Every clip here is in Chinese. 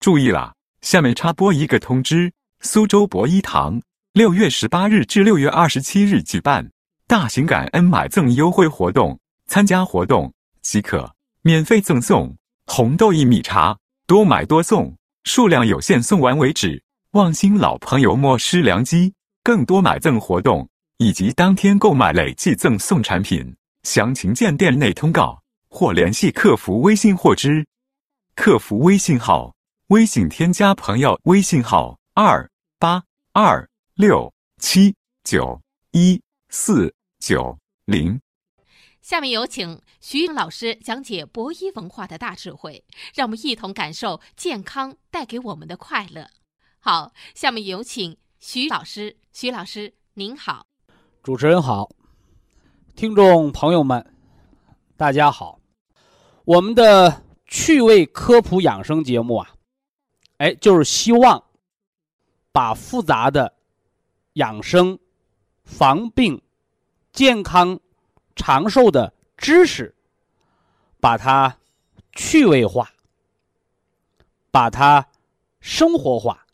注意了，下面插播一个通知：苏州博一堂六月十八日至六月二十七日举办大型感恩买赠优惠活动，参加活动即可免费赠送红豆薏米茶，多买多送，数量有限，送完为止。望新老朋友莫失良机，更多买赠活动以及当天购买累计赠送产品，详情见店内通告或联系客服微信获知。客服微信号：微信添加朋友微信号二八二六七九一四九零。下面有请徐老师讲解博一文化的大智慧，让我们一同感受健康带给我们的快乐。好，下面有请徐老师。徐老师，您好。主持人好，听众朋友们，大家好。我们的趣味科普养生节目啊，哎，就是希望把复杂的养生、防病、健康、长寿的知识，把它趣味化，把它生活化。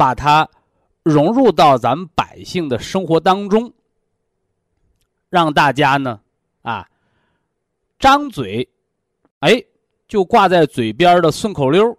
把它融入到咱们百姓的生活当中，让大家呢啊张嘴，哎，就挂在嘴边的顺口溜，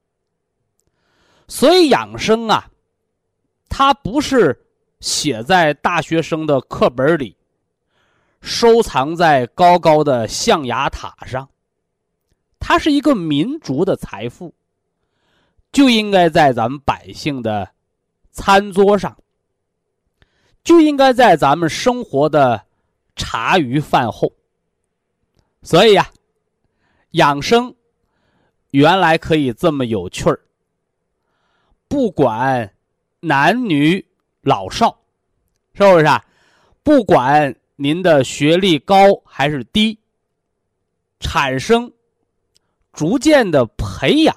所以养生啊，它不是写在大学生的课本里，收藏在高高的象牙塔上，它是一个民族的财富。就应该在咱们百姓的餐桌上，就应该在咱们生活的茶余饭后。所以呀，养生原来可以这么有趣儿。不管男女老少，是不是啊？不管您的学历高还是低，产生逐渐的培养。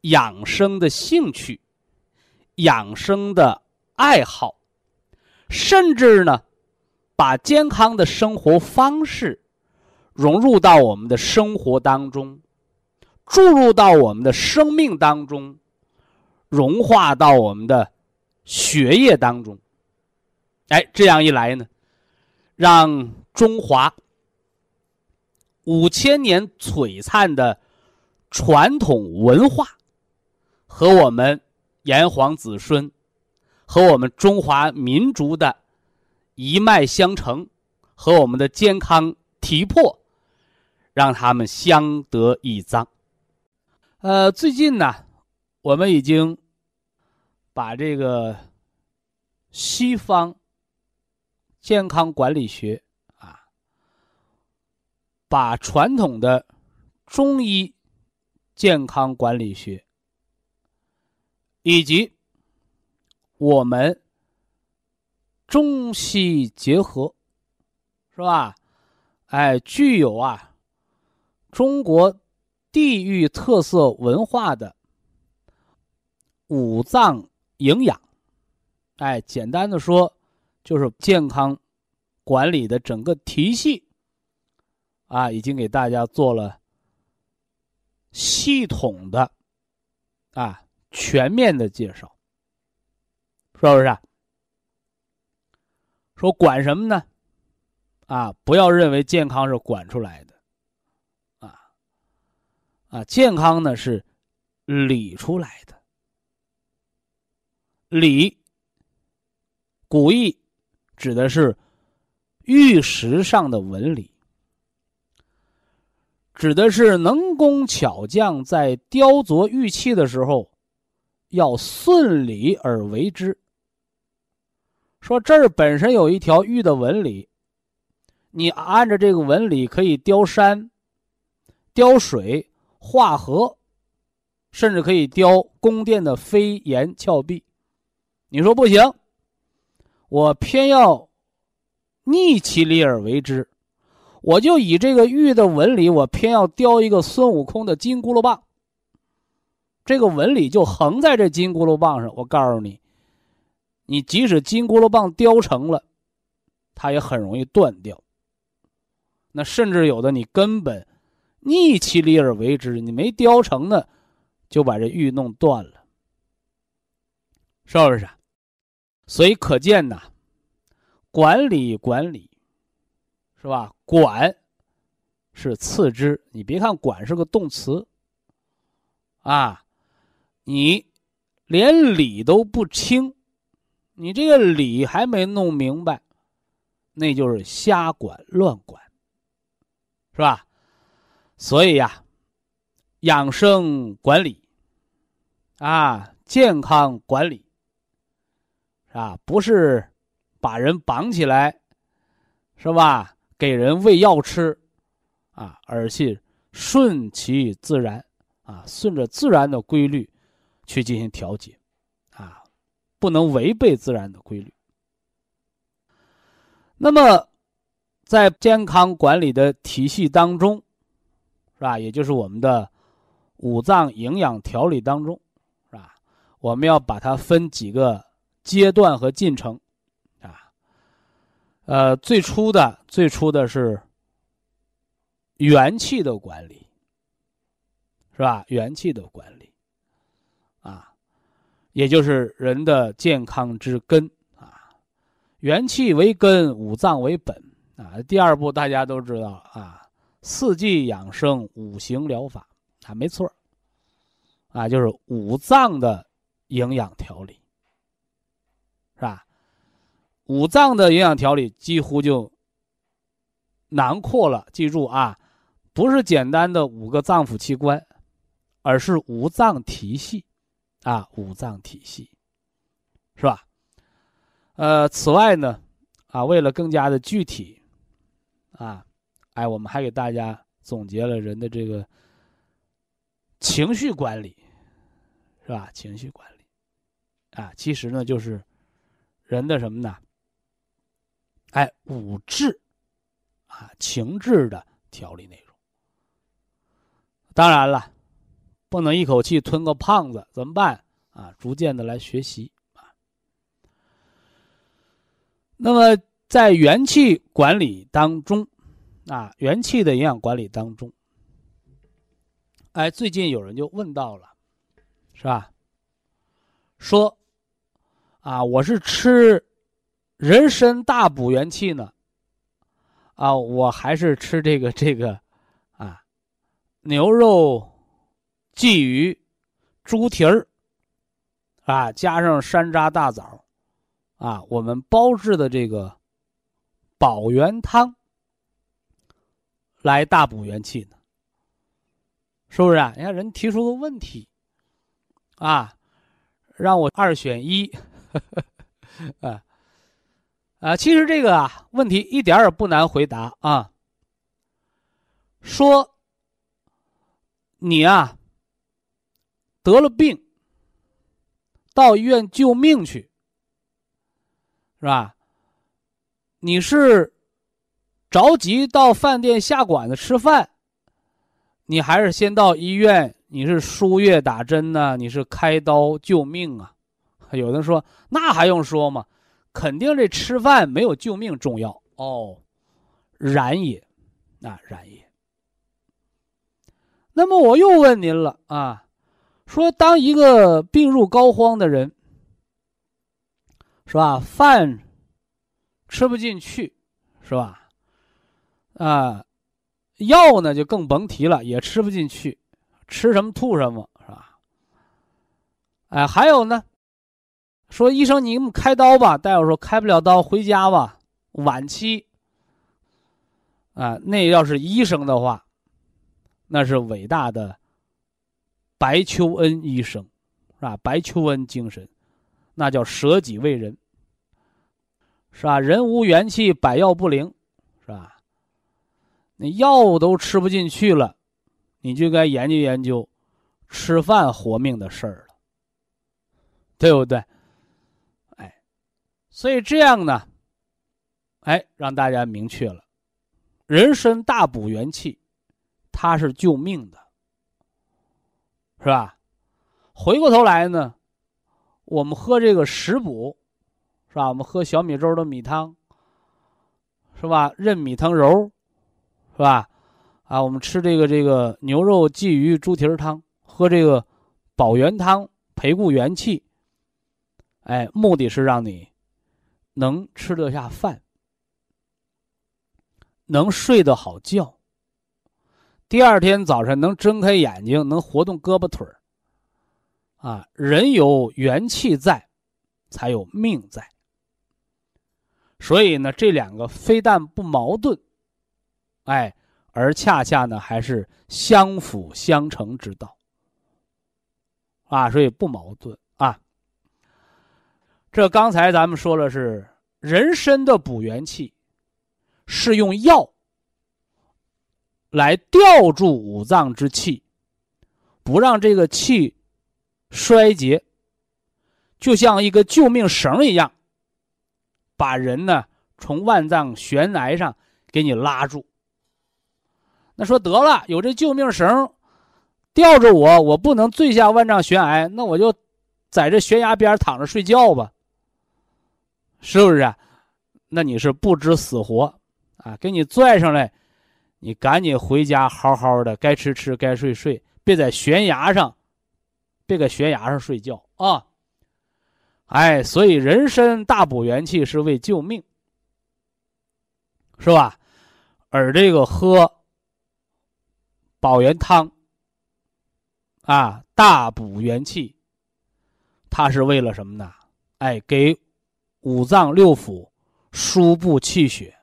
养生的兴趣，养生的爱好，甚至呢，把健康的生活方式融入到我们的生活当中，注入到我们的生命当中，融化到我们的血液当中。哎，这样一来呢，让中华五千年璀璨的传统文化。和我们炎黄子孙，和我们中华民族的一脉相承，和我们的健康体魄，让他们相得益彰。呃，最近呢，我们已经把这个西方健康管理学啊，把传统的中医健康管理学。以及我们中西结合，是吧？哎，具有啊中国地域特色文化的五脏营养，哎，简单的说就是健康管理的整个体系啊，已经给大家做了系统的啊。全面的介绍，是不是？说管什么呢？啊，不要认为健康是管出来的，啊，啊，健康呢是理出来的。理，古意指的是玉石上的纹理，指的是能工巧匠在雕琢玉器的时候。要顺理而为之。说这儿本身有一条玉的纹理，你按照这个纹理可以雕山、雕水、画河，甚至可以雕宫殿的飞檐峭壁。你说不行，我偏要逆其理而为之，我就以这个玉的纹理，我偏要雕一个孙悟空的金箍噜棒。这个纹理就横在这金箍噜棒上。我告诉你，你即使金箍噜棒雕成了，它也很容易断掉。那甚至有的你根本逆其理而为之，你没雕成呢，就把这玉弄断了，是不是？所以可见呐，管理管理，是吧？管是次之。你别看管是个动词，啊，你连理都不清，你这个理还没弄明白，那就是瞎管乱管。是吧？所以呀，养生管理啊，健康管理啊？不是把人绑起来，是吧？给人喂药吃啊，而是顺其自然啊，顺着自然的规律去进行调节啊，不能违背自然的规律。那么。在健康管理的体系当中，是吧？也就是我们的五脏营养调理当中，是吧？我们要把它分几个阶段和进程，啊，呃，最初的最初的是元气的管理，是吧？元气的管理，啊，也就是人的健康之根啊，元气为根，五脏为本。啊，第二步大家都知道啊，四季养生、五行疗法啊，没错啊，就是五脏的营养调理，是吧？五脏的营养调理几乎就囊括了。记住啊，不是简单的五个脏腑器官，而是五脏体系啊，五脏体系，是吧？呃，此外呢，啊，为了更加的具体。啊，哎，我们还给大家总结了人的这个情绪管理，是吧？情绪管理，啊，其实呢就是人的什么呢？哎，五志，啊，情志的调理内容。当然了，不能一口气吞个胖子，怎么办？啊，逐渐的来学习啊。那么。在元气管理当中，啊，元气的营养管理当中，哎，最近有人就问到了，是吧？说，啊，我是吃人参大补元气呢，啊，我还是吃这个这个，啊，牛肉、鲫鱼、猪蹄儿，啊，加上山楂、大枣，啊，我们包制的这个。保元汤来大补元气呢，是不是啊？你看人提出个问题，啊，让我二选一，啊啊，其实这个啊问题一点也不难回答啊。说你啊得了病，到医院救命去，是吧？你是着急到饭店下馆子吃饭，你还是先到医院？你是输液打针呢？你是开刀救命啊？有的说那还用说吗？肯定这吃饭没有救命重要哦，然也，啊然也。那么我又问您了啊，说当一个病入膏肓的人，是吧？饭。吃不进去，是吧？啊，药呢就更甭提了，也吃不进去，吃什么吐什么，是吧？哎，还有呢，说医生，你开刀吧。大夫说开不了刀，回家吧。晚期，啊，那要是医生的话，那是伟大的白求恩医生，是吧？白求恩精神，那叫舍己为人。是吧？人无元气，百药不灵，是吧？那药都吃不进去了，你就该研究研究，吃饭活命的事儿了，对不对？所以这样呢，哎，让大家明确了，人参大补元气，它是救命的，是吧？回过头来呢，我们喝这个食补，是吧？我们喝小米粥的米汤，是吧？任米汤揉，是吧？啊，我们吃这个这个牛肉鲫鱼猪蹄汤，喝这个保元汤培固元气。哎，目的是让你能吃得下饭，能睡得好觉，第二天早晨能睁开眼睛，能活动胳膊腿儿。啊，人有元气在，才有命在。所以呢，这两个非但不矛盾，哎，而恰恰呢还是相辅相成之道。啊，所以不矛盾。这刚才咱们说了是人参的补元气，是用药来吊住五脏之气，不让这个气。衰竭，就像一个救命绳一样，把人呢从万丈悬崖上给你拉住。那说得了，有这救命绳吊着我，我不能坠下万丈悬崖，那我就在这悬崖边躺着睡觉吧，是不是啊？那你是不知死活啊！给你拽上来，你赶紧回家好好的，该吃吃，该睡睡，别在悬崖上。别搁悬崖上睡觉啊！哎，所以人参大补元气是为救命，是吧？而这个喝保元汤啊，大补元气，它是为了什么呢？哎，给五脏六腑输布气血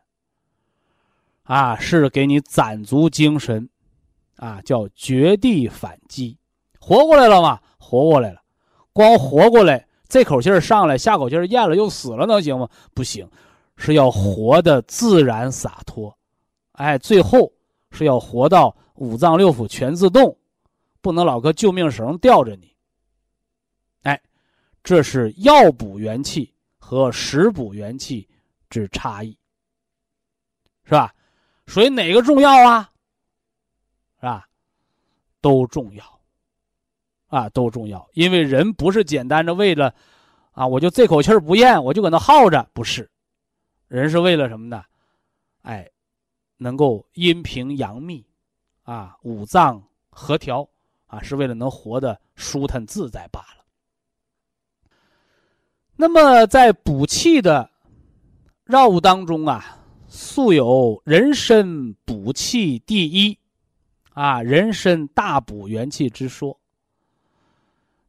啊，是给你攒足精神啊，叫绝地反击，活过来了吗？活过来了，光活过来，这口气儿上来，下口气儿咽了又死了，能行吗？不行，是要活的自然洒脱，哎，最后是要活到五脏六腑全自动，不能老搁救命绳吊着你。哎，这是药补元气和食补元气之差异，是吧？所以哪个重要啊？是吧？都重要。啊，都重要，因为人不是简单的为了，啊，我就这口气儿不咽，我就搁那耗着，不是，人是为了什么呢？哎，能够阴平阳秘，啊，五脏合调，啊，是为了能活得舒坦自在罢了。那么在补气的药物当中啊，素有人参补气第一，啊，人参大补元气之说。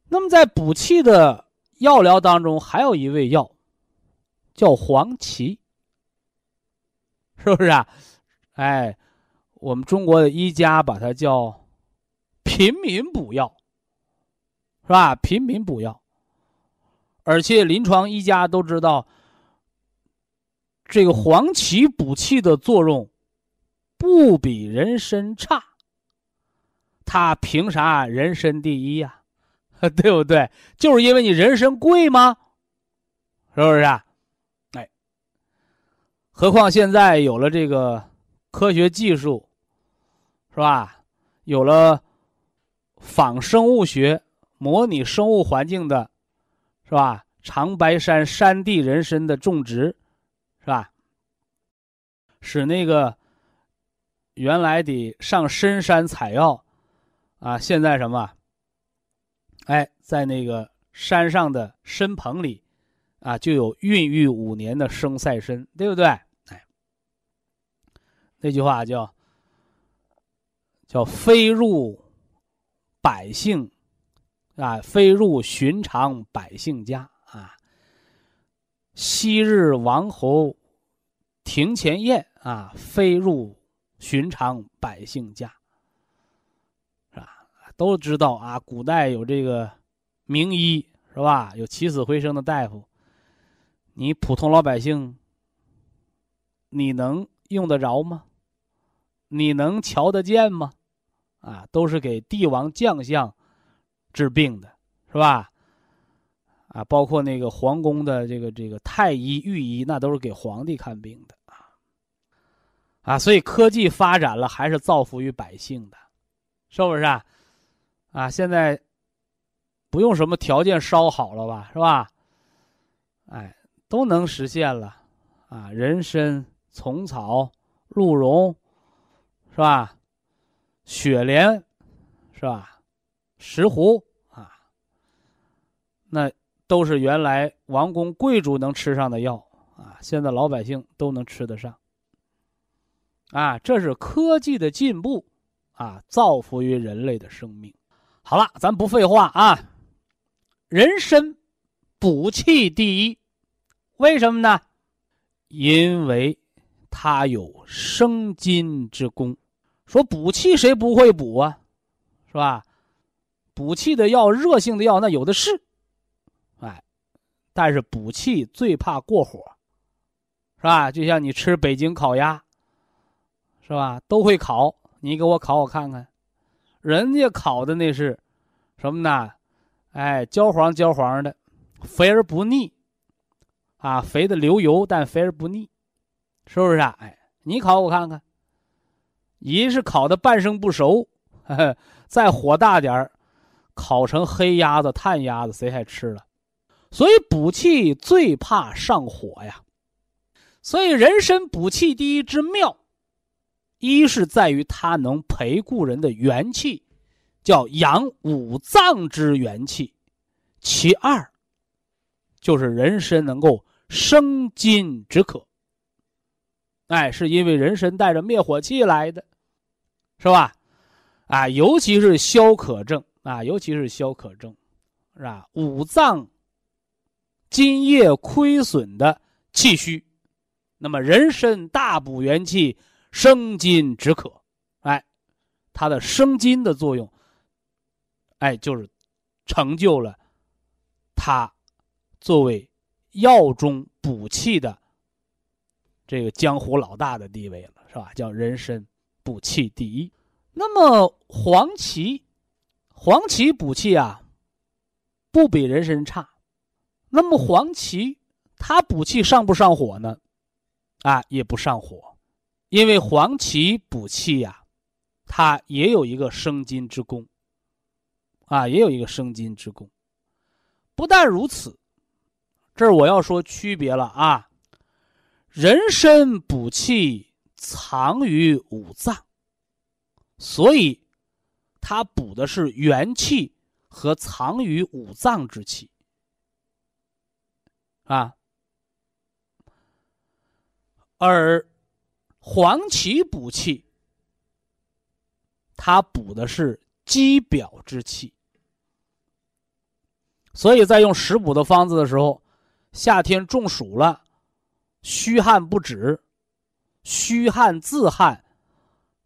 那么，在补气的药疗当中，还有一味药，叫黄芪，是不是啊？哎，我们中国的医家把它叫平民补药，是吧？平民补药，而且临床医家都知道，这个黄芪补气的作用不比人参差，它凭啥人参第一呀？对不对？就是因为你人参贵吗？是不是啊？哎，何况现在有了这个科学技术，是吧？有了仿生物学、模拟生物环境的，是吧？长白山山地人参的种植，是吧？使那个原来得上深山采药，啊，现在什么？哎，在那个山上的参棚里，啊，就有孕育五年的生赛参，对不对？哎，那句话叫“叫飞入百姓啊，飞入寻常百姓家啊。昔日王侯庭前宴啊，飞入寻常百姓家。”是吧都知道啊，古代有这个名医是吧？有起死回生的大夫，你普通老百姓，你能用得着吗？你能瞧得见吗？啊，都是给帝王将相治病的，是吧？啊，包括那个皇宫的这个这个太医、御医，那都是给皇帝看病的啊。啊，所以科技发展了，还是造福于百姓的，是不是啊？啊，现在不用什么条件稍好了吧，是吧？哎，都能实现了啊，人参、虫草、鹿茸，是吧？雪莲，是吧？石斛啊，那。都是原来王公贵族能吃上的药啊，现在老百姓都能吃得上。啊，这是科技的进步啊，造福于人类的生命。好了，咱不废话啊，人参补气第一，为什么呢？因为它有生津之功。说补气谁不会补啊？是吧？补气的药，热性的药那有的是。哎但是补气最怕过火，是吧？就像你吃北京烤鸭，是吧？都会烤，你给我烤我看看，人家烤的那是什么呢？哎，焦黄焦黄的，肥而不腻，啊，肥的流油，但肥而不腻，是不是啊？哎，你烤我看看，一是烤的半生不熟，再火大点儿，烤成黑鸭子、炭鸭子，谁还吃了？所以补气最怕上火呀，所以人参补气第一之妙，一是在于它能培固人的元气，叫养五脏之元气；其二，就是人参能够生津止渴。哎，是因为人参带着灭火器来的，是吧？啊，尤其是消渴症啊，尤其是消渴症，是吧？五脏。津液亏损的气虚，那么人参大补元气、生津止渴，哎，它的生津的作用，哎，就是成就了它作为药中补气的这个江湖老大的地位了，是吧？叫人参补气第一。那么黄芪，黄芪补气啊，不比人参差。那么黄芪它补气上不上火呢？啊，也不上火，因为黄芪补气呀，它也有一个生津之功。啊，也有一个生津之功。不但如此，这儿我要说区别了啊。人参补气藏于五脏，所以它补的是元气和藏于五脏之气。啊，而黄芪补气，它补的是肌表之气，所以在用食补的方子的时候，夏天中暑了，虚汗不止，虚汗自汗，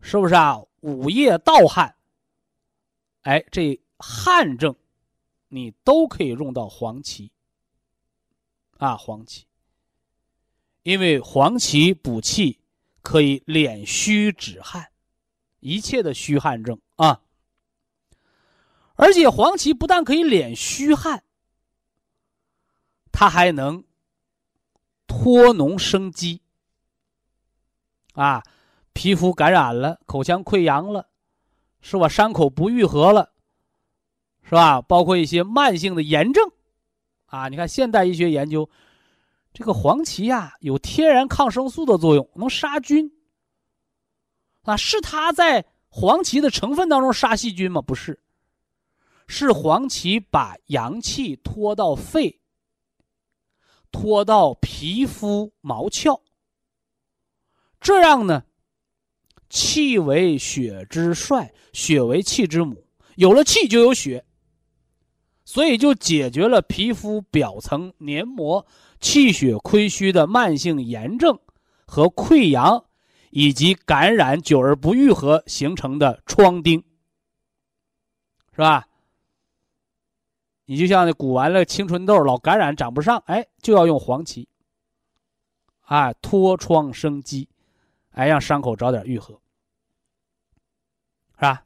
是不是啊？午夜盗汗，哎，这汗症，你都可以用到黄芪。啊，黄芪，因为黄芪补气，可以敛虚止汗，一切的虚汗症啊。而且黄芪不但可以敛虚汗，它还能脱脓生肌。啊，皮肤感染了，口腔溃疡了，是吧？伤口不愈合了，是吧？包括一些慢性的炎症。啊，你看现代医学研究，这个黄芪呀有天然抗生素的作用，能杀菌。啊，是它在黄芪的成分当中杀细菌吗？不是，是黄芪把阳气拖到肺，拖到皮肤毛窍，这样呢，气为血之帅，血为气之母，有了气就有血。所以就解决了皮肤表层黏膜气血亏虚的慢性炎症和溃疡，以及感染久而不愈合形成的疮疔，是吧？你就像那鼓完了青春痘老感染长不上，哎，就要用黄芪，啊，脱疮生机，哎，让伤口早点愈合，是吧？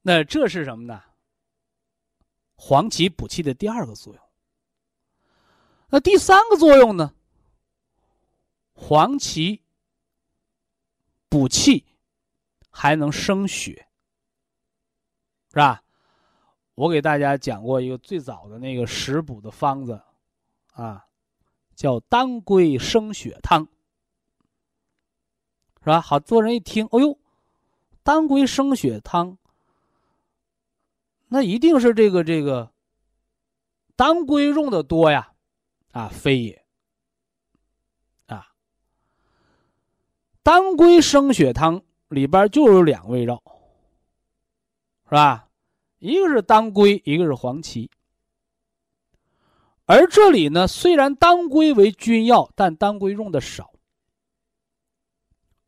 那这是什么呢？黄芪补气的第二个作用。那第三个作用呢？黄芪补气，还能生血，是吧？我给大家讲过一个最早的那个食补的方子，啊，叫当归生血汤，是吧？好多人一听，哎呦，当归生血汤，那一定是这个这个当归用的多呀。啊，非也。啊，当归生血汤里边就有两味药，是吧？一个是当归，一个是黄芪。而这里呢，虽然当归为君药，但当归用的少，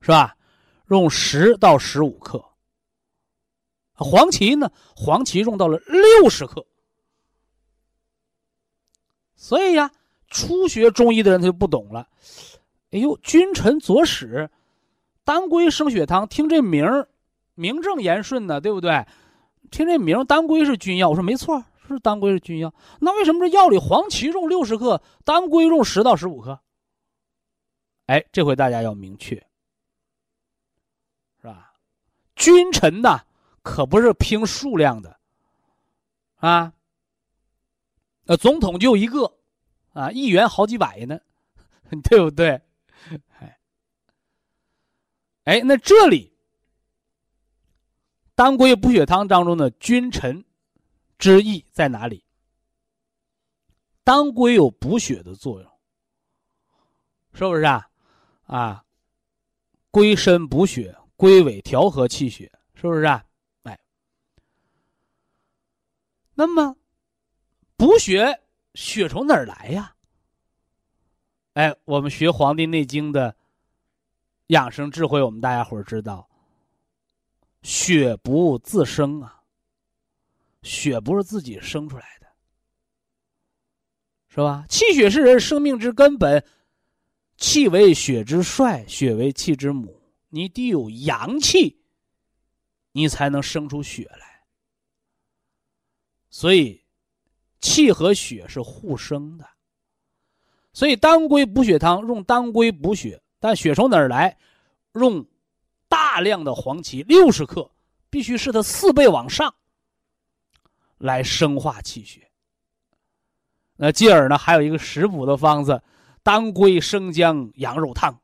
是吧？用十到十五克。黄芪呢，黄芪用到了六十克。所以呀。初学中医的人他就不懂了，哎呦，君臣佐使，当归生血汤，听这名儿名正言顺的，对不对？听这名当归是君药，我说没错，是当归是君药。那为什么这药里黄芪用六十克，当归用十到十五克？哎，这回大家要明确，君臣呐，可不是拼数量的，啊，呃，总统就一个。啊，议员好几百呢，对不对？哎，哎，那这里当归补血汤当中的君臣之意在哪里？当归有补血的作用，是不是啊？啊，归身补血，归尾调和气血，是不是啊？哎，那么补血。血从哪儿来呀？哎，我们学《黄帝内经》的养生智慧，我们大家伙儿知道，血不自生啊，血不是自己生出来的，是吧？气血是人生命之根本，气为血之帅，血为气之母。你得有阳气，你才能生出血来。所以。气和血是互生的，所以当归补血汤用当归补血，但血从哪儿来？用大量的黄芪六十克，必须是它四倍往上，来生化气血。那继而呢，还有一个食补的方子，当归生姜羊肉汤，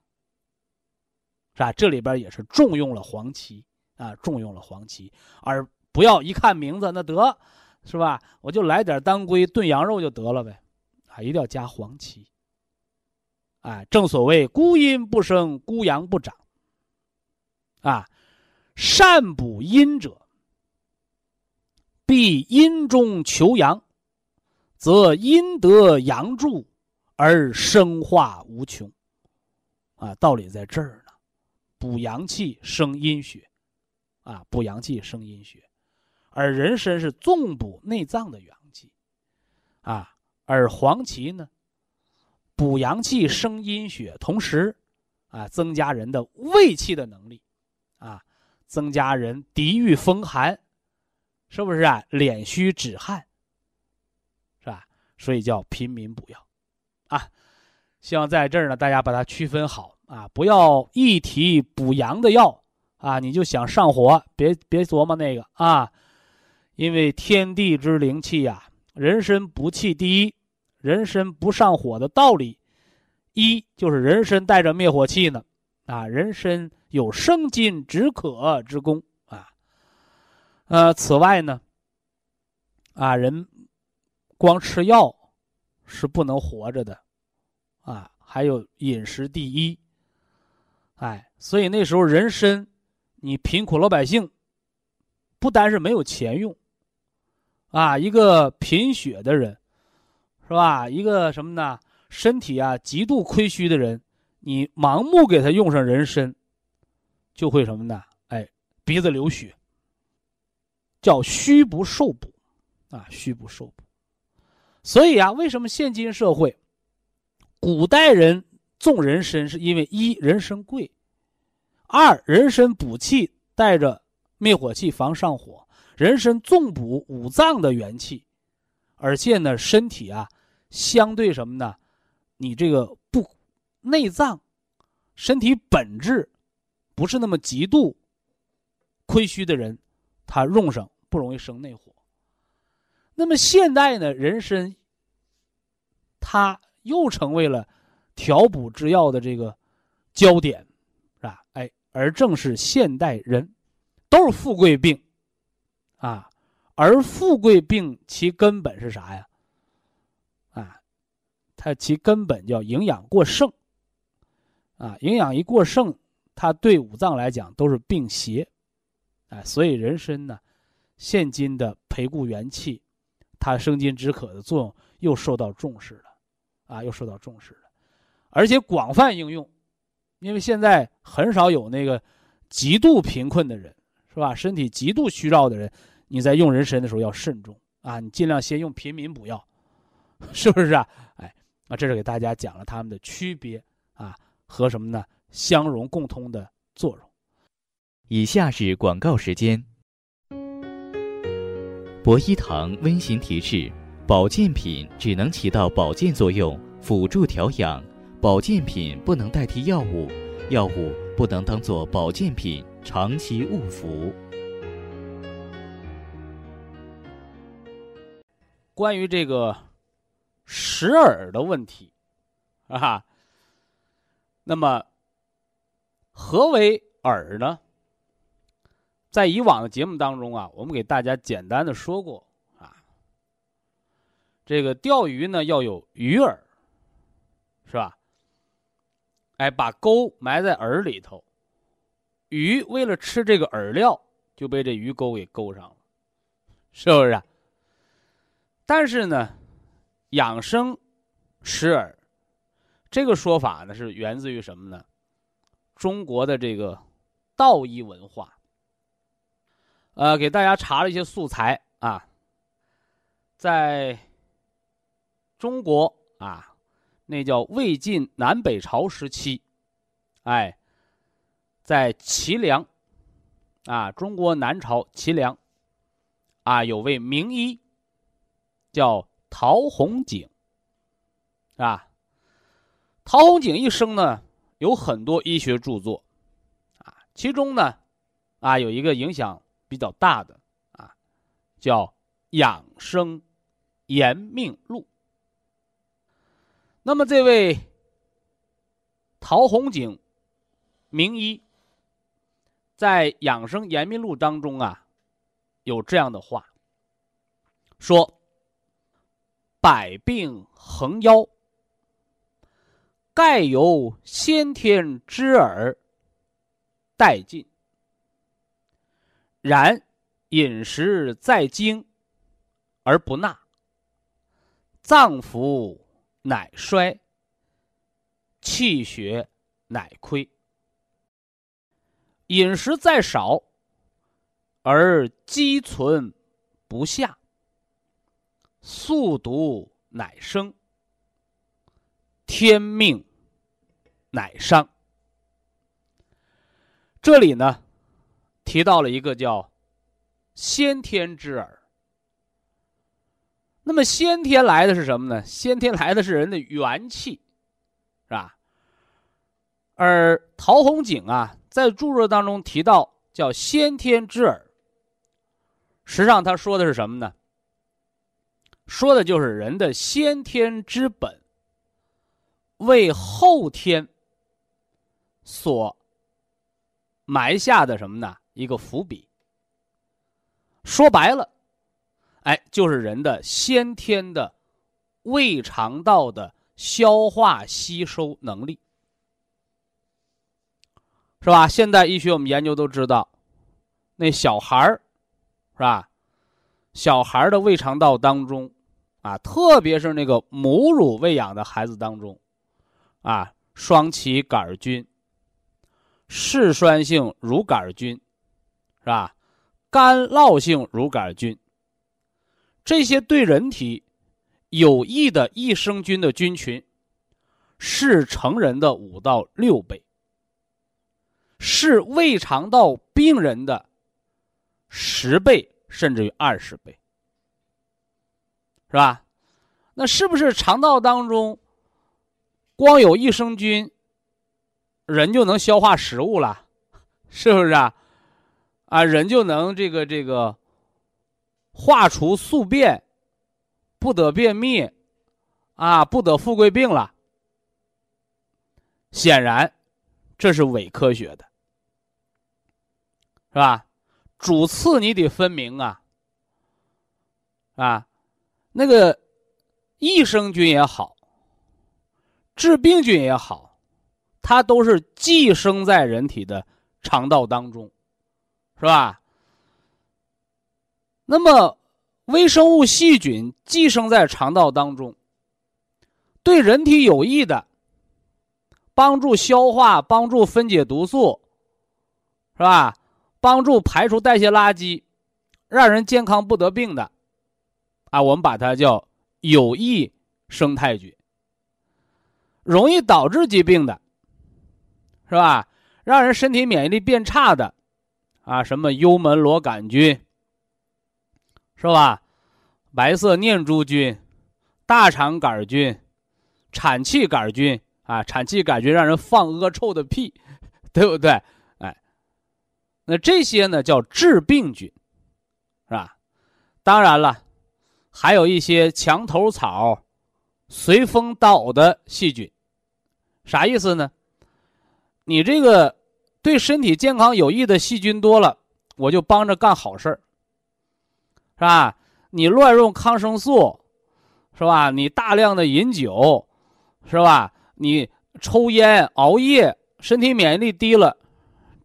是吧？这里边也是重用了黄芪啊，重用了黄芪，而不要一看名字那得。是吧？我就来点当归炖羊肉就得了呗，啊，一定要加黄芪。啊，正所谓孤阴不生，孤阳不长。啊，善补阴者，必阴中求阳，则阴得阳助，而生化无穷。啊，道理在这儿呢，补阳气生阴血，啊，补阳气生阴血。而人参是纵补内脏的阳气，啊，而黄芪呢，补阳气生阴血，同时，啊，增加人的胃气的能力，啊，增加人抵御风寒，是不是啊？敛虚止汗，是吧？所以叫平民补药，啊，希望在这儿呢，大家把它区分好啊，不要一提补阳的药啊，你就想上火，别别琢磨那个啊。因为天地之灵气呀，人参补气。第一，人参不上火的道理，一就是人参带着灭火器呢，啊，人参有生津止渴之功啊。呃，此外呢，啊，人光吃药是不能活着的，啊，还有饮食第一。哎，所以那时候人参，你贫苦老百姓，不单是没有钱用。啊，一个贫血的人，是吧？一个什么呢？身体啊极度亏虚的人，你盲目给他用上人参，就会什么呢？哎，鼻子流血，叫虚不受补，啊，虚不受补。所以啊，为什么现今社会，古代人种人参，是因为一人参贵，二人参补气，带着灭火气，防上火。人参纵补五脏的元气，而且呢，身体啊，相对什么呢？你这个不内脏，身体本质不是那么极度亏虚的人，他用上不容易生内火。那么现代呢，人参，它又成为了调补之药的这个焦点，是吧？哎，而正是现代人都是富贵病啊，而富贵病其根本是啥呀？啊，它其根本叫营养过剩啊，营养一过剩，它对五脏来讲都是病邪，啊，所以人参呢，现今的培固元气。它生津止渴的作用又受到重视了，啊，又受到重视了，而且广泛应用，因为现在很少有那个极度贫困的人，是吧？身体极度虚弱的人，你在用人参的时候要慎重啊，你尽量先用平民补药，是不是啊？哎，啊，这是给大家讲了它们的区别啊和什么呢？相容共通的作用。以下是广告时间。博一堂温馨提示：保健品只能起到保健作用，辅助调养；保健品不能代替药物，药物不能当做保健品长期误服。关于这个食饵的问题，啊，那么何为饵呢？在以往的节目当中啊，我们给大家简单的说过啊，这个钓鱼呢要有鱼饵，是吧？哎，把钩埋在饵里头，鱼为了吃这个饵料，就被这鱼钩给勾上了，是不是？啊但是呢，养生食饵这个说法呢，是源自于什么呢？中国的这个道医文化。呃，给大家查了一些素材啊，在中国啊，那叫魏晋南北朝时期，哎，在齐梁啊，中国南朝齐梁啊，有位名医叫陶弘景啊。陶弘景一生呢，有很多医学著作啊，其中呢，啊，有一个影响。比较大的啊，叫《养生延命录》。那么这位陶弘景名医在《养生延命录》当中啊，有这样的话说：“百病横腰，盖由先天之耳殆尽。”然饮食在精而不纳，脏腑乃衰，气血乃亏。饮食再少而积存不下，宿毒乃生，天命乃伤。这里呢？提到了一个叫先天之耳。那么先天来的是什么呢？先天来的是人的元气，是吧？而陶弘景啊，在著作当中提到叫先天之耳，实际上他说的是什么呢？说的就是人的先天之本为后天所埋下的什么呢？一个伏笔，说白了，哎，就是人的先天的胃肠道的消化吸收能力，是吧？现代医学我们研究都知道，那小孩儿，是吧？小孩的胃肠道当中，啊，特别是那个母乳喂养的孩子当中，啊，双歧杆菌、嗜酸性乳杆菌。是吧？干酪性乳杆菌，这些对人体有益的益生菌的菌群，是成人的五到六倍，是胃肠道病人的十倍甚至于二十倍。是吧？那是不是肠道当中光有益生菌，人就能消化食物了？是不是啊？啊，人就能这个这个化除宿便，不得便秘，啊，不得富贵病了？显然，这是伪科学的，是吧？主次你得分明啊，啊，那个益生菌也好，致病菌也好，它都是寄生在人体的肠道当中，是吧？那么微生物细菌寄生在肠道当中，对人体有益的。帮助消化，帮助分解毒素，是吧？帮助排除代谢垃圾，让人健康不得病的，啊，我们把它叫有益生态菌。容易导致疾病的，是吧？让人身体免疫力变差的，啊，什么幽门螺杆菌，是吧？白色念珠菌、大肠杆菌、产气杆菌。啊，产气杆菌让人放恶臭的屁，对不对？哎，那这些呢叫致病菌，是吧？当然了，还有一些墙头草、随风倒的细菌，啥意思呢？你这个对身体健康有益的细菌多了，我就帮着干好事儿，是吧？你乱用抗生素，是吧？你大量的饮酒，是吧？你抽烟熬夜，身体免疫力低了，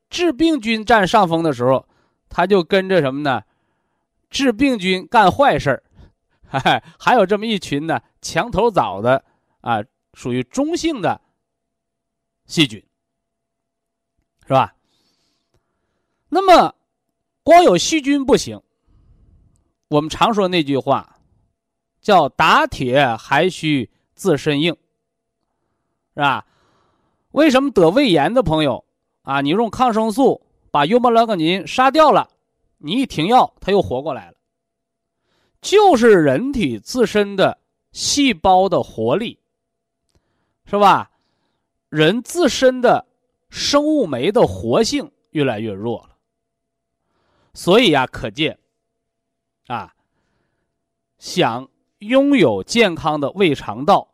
致病菌占上风的时候，他就跟着什么呢？致病菌干坏事儿，还有这么一群呢，墙头草的啊，属于中性的细菌，是吧？那么，光有细菌不行。我们常说那句话，叫打铁还需自身硬。是吧？为什么得胃炎的朋友啊，你用抗生素把幽门螺杆菌杀掉了，你一停药，它又活过来了。就是人体自身的细胞的活力，是吧？人自身的生物酶的活性越来越弱了。所以呀，可见，想拥有健康的胃肠道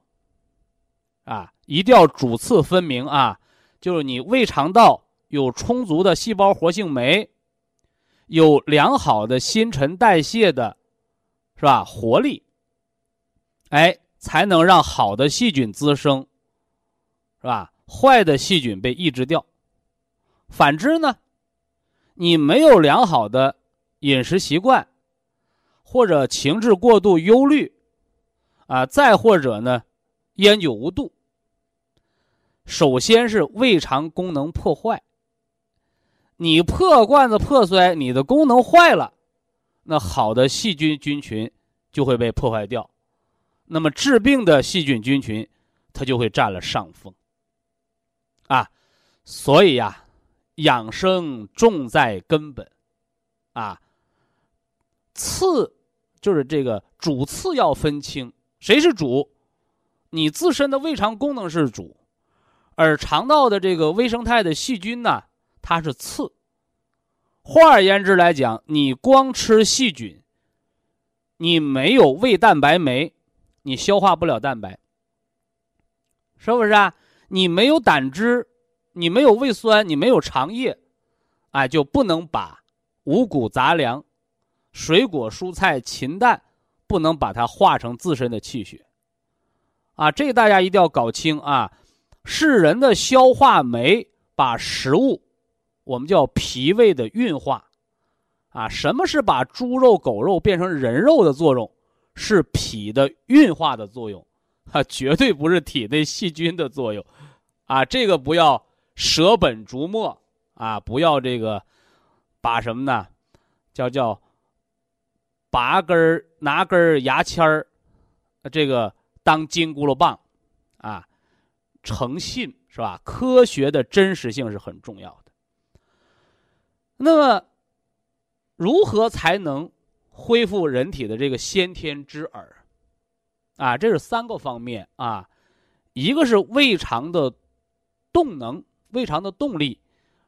啊。一定要主次分明啊！就是你胃肠道有充足的细胞活性酶，有良好的新陈代谢的，是吧？活力，哎，才能让好的细菌滋生，是吧？坏的细菌被抑制掉。反之呢，你没有良好的饮食习惯，或者情志过度忧虑，啊，再或者呢，烟酒无度。首先是胃肠功能破坏，你破罐子破摔，你的功能坏了，那好的细菌菌群就会被破坏掉，那么致病的细菌菌群它就会占了上风。啊，所以呀，养生重在根本，啊，次就是这个主次要分清，谁是主？你自身的胃肠功能是主。而肠道的这个微生态的细菌呢，它是次。换而言之来讲，你光吃细菌，你没有胃蛋白酶，你消化不了蛋白，是不是啊？你没有胆汁，你没有胃酸，你没有肠液，哎，就不能把五谷杂粮、水果蔬菜、禽蛋，不能把它化成自身的气血。啊，这大家一定要搞清啊。是人的消化酶把食物，我们叫脾胃的运化，啊，什么是把猪肉、狗肉变成人肉的作用？是脾的运化的作用，啊，绝对不是体内细菌的作用，啊，这个不要舍本逐末，啊，不要这个把什么呢？叫叫拔根拿根牙签儿，这个当金箍噜棒，啊。诚信是吧？科学的真实性是很重要的。那么，如何才能恢复人体的这个先天之耳？啊，这是三个方面啊，一个是胃肠的动能，胃肠的动力，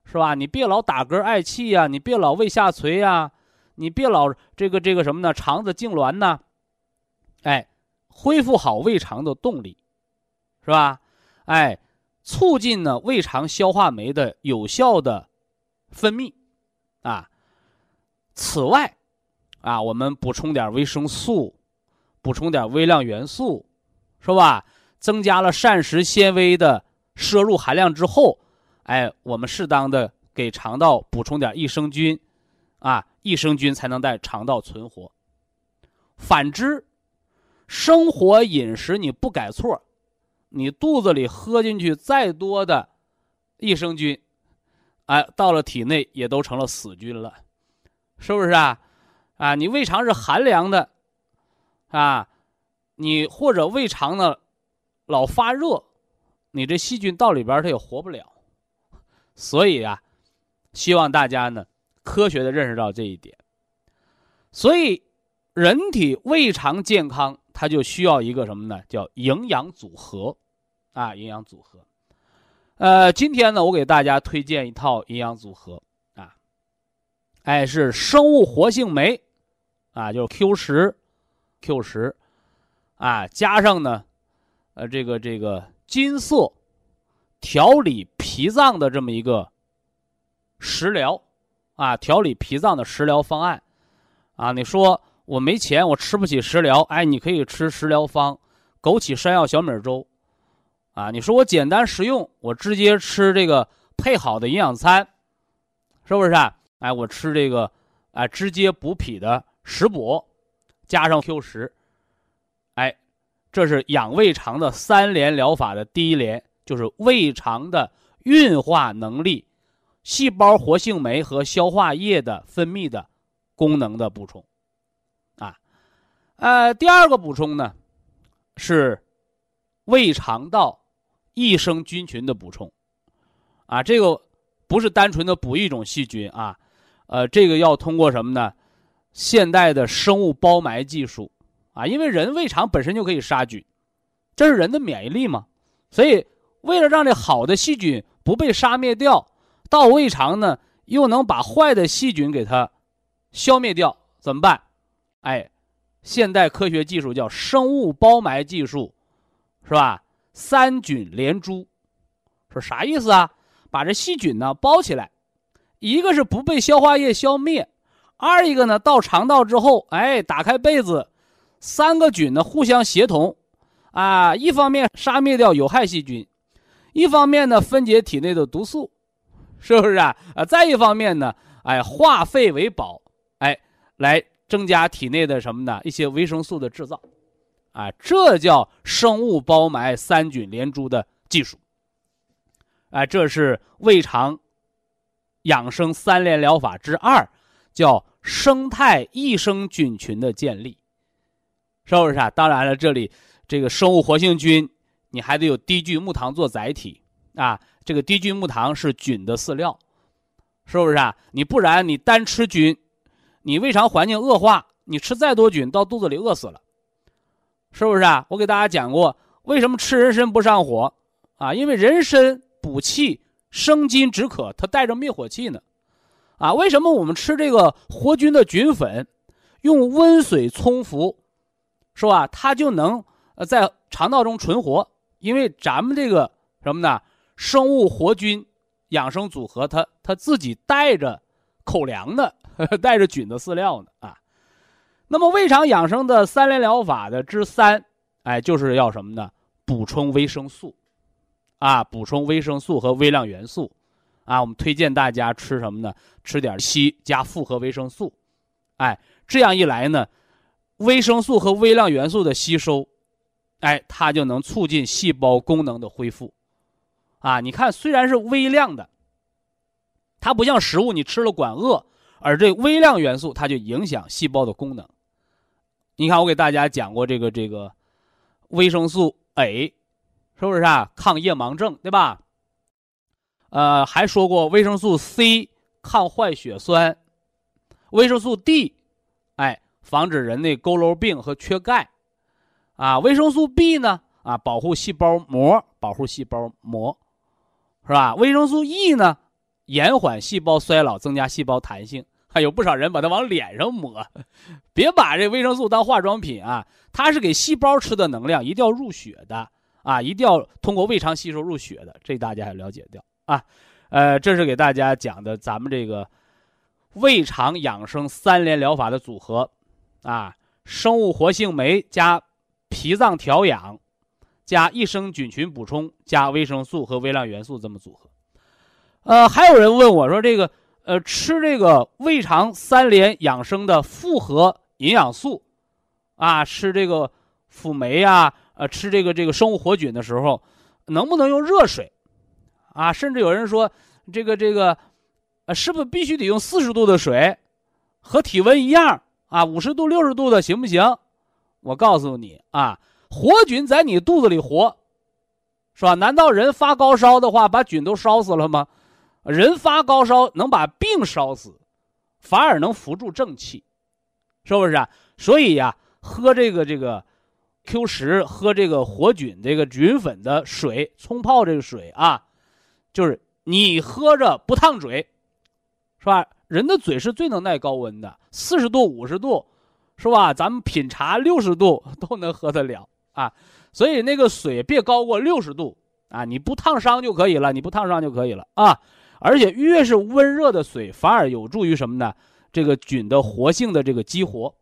是吧？你别老打嗝嗳气呀，你别老胃下垂呀，你别老这个这个什么呢？肠子痉挛呢，哎，恢复好胃肠的动力，是吧？哎，促进呢胃肠消化酶的有效的分泌，啊，此外，啊，我们补充点维生素。补充点微量元素，是吧？增加了膳食纤维的摄入含量之后，哎，我们适当的给肠道补充点益生菌，啊，益生菌才能在肠道存活。反之，生活饮食你不改错，你肚子里喝进去再多的益生菌，哎，到了体内也都成了死菌了，是不是啊？啊，你胃肠是寒凉的。啊，你或者胃肠呢，老发热，你这细菌到里边它也活不了，所以啊，希望大家呢科学的认识到这一点。所以，人体胃肠健康，它就需要一个什么呢？叫营养组合，啊，营养组合。呃，今天呢，我给大家推荐一套营养组合，啊，哎，是生物活性酶，啊，就是 Q 十。Q 十，啊，加上呢，呃，这个这个金色调理脾脏的这么一个食疗，啊，调理脾脏的食疗方案，啊，你说我没钱，我吃不起食疗，哎，你可以吃食疗方，枸杞山药小米粥，啊，你说我简单实用，我直接吃这个配好的营养餐，是不是？啊？哎，我吃这个，哎，直接补脾的食补。加上 Q 十，哎，这是养胃肠的三联疗法的第一联，就是胃肠的运化能力、细胞活性酶和消化液的分泌的功能的补充，啊，呃，第二个补充呢是胃肠道益生菌群的补充，啊，这个不是单纯的补一种细菌啊，呃，这个要通过什么呢？现代的生物包埋技术，啊，因为人胃肠本身就可以杀菌，这是人的免疫力嘛，所以为了让这好的细菌不被杀灭掉，到胃肠呢又能把坏的细菌给它消灭掉，怎么办？哎，现代科学技术叫生物包埋技术，是吧？三菌连珠，说啥意思啊？把这细菌呢包起来，一个是不被消化液消灭。二一个呢，到肠道之后，哎，打开被子，三个菌呢互相协同，啊，一方面杀灭掉有害细菌，一方面呢分解体内的毒素，是不是啊？啊，再一方面呢，哎，化废为宝，哎，来增加体内的什么呢？一些维生素的制造，啊，这叫生物包埋三菌连珠的技术，哎，这是胃肠养生三联疗法之二，叫。生态益生菌群的建立，是不是啊？当然了，这里这个生物活性菌，你还得有低聚木糖做载体啊。这个低聚木糖是菌的饲料，是不是啊？你不然你单吃菌，你胃肠环境恶化，你吃再多菌到肚子里饿死了，是不是啊？我给大家讲过，为什么吃人参不上火啊？因为人参补气生津止渴，它带着灭火器呢。啊，为什么我们吃这个活菌的菌粉，用温水冲服，是吧？它就能呃在肠道中存活，因为咱们这个什么呢？生物活菌养生组合，它它自己带着口粮的，带着菌的饲料呢啊。那么胃肠养生的三联疗法的之三，哎，就是要什么呢？补充维生素，啊，补充维生素和微量元素。啊，我们推荐大家吃什么呢？吃点硒加复合维生素，哎，这样一来呢，维生素和微量元素的吸收，哎，它就能促进细胞功能的恢复。啊，你看，虽然是微量的，它不像食物你吃了管饿，而这微量元素它就影响细胞的功能。你看，我给大家讲过这个这个维生素 A，是不是啊？抗夜盲症，对吧？呃，还说过维生素 C 抗坏血酸，维生素 D，哎，防止人类佝偻病和缺钙，啊，维生素 B 呢啊，保护细胞膜，保护细胞膜，是吧？维生素 E 呢，延缓细胞衰老，增加细胞弹性。还有不少人把它往脸上抹，别把这维生素当化妆品啊！它是给细胞吃的能量，一定要入血的啊，一定要通过胃肠吸收入血的，这大家要了解掉啊。呃，这是给大家讲的咱们这个胃肠养生三联疗法的组合啊，生物活性酶加脾脏调养，加益生菌群补充，加维生素和微量元素这么组合。呃，还有人问我说这个。呃，吃这个胃肠三联养生的复合营养素，啊，吃这个辅酶呀，呃，吃这个这个生物活菌的时候，能不能用热水？啊，甚至有人说，这个这个，呃，是不是必须得用四十度的水，和体温一样啊？五十度、六十度的行不行？我告诉你啊，活菌在你肚子里活，是吧？难道人发高烧的话，把菌都烧死了吗？人发高烧能把病烧死，反而能扶助正气，是不是啊？所以呀，喝这个这个 Q 十，喝这个活菌这个菌粉的水冲泡这个水啊，就是你喝着不烫嘴，是吧？人的嘴是最能耐高温的，四十度、五十度，是吧？咱们品茶六十度都能喝得了啊。所以那个水别高过六十度啊，你不烫伤就可以了，你不烫伤就可以了啊。而且越是温热的水，反而有助于什么呢？这个菌的活性的这个激活，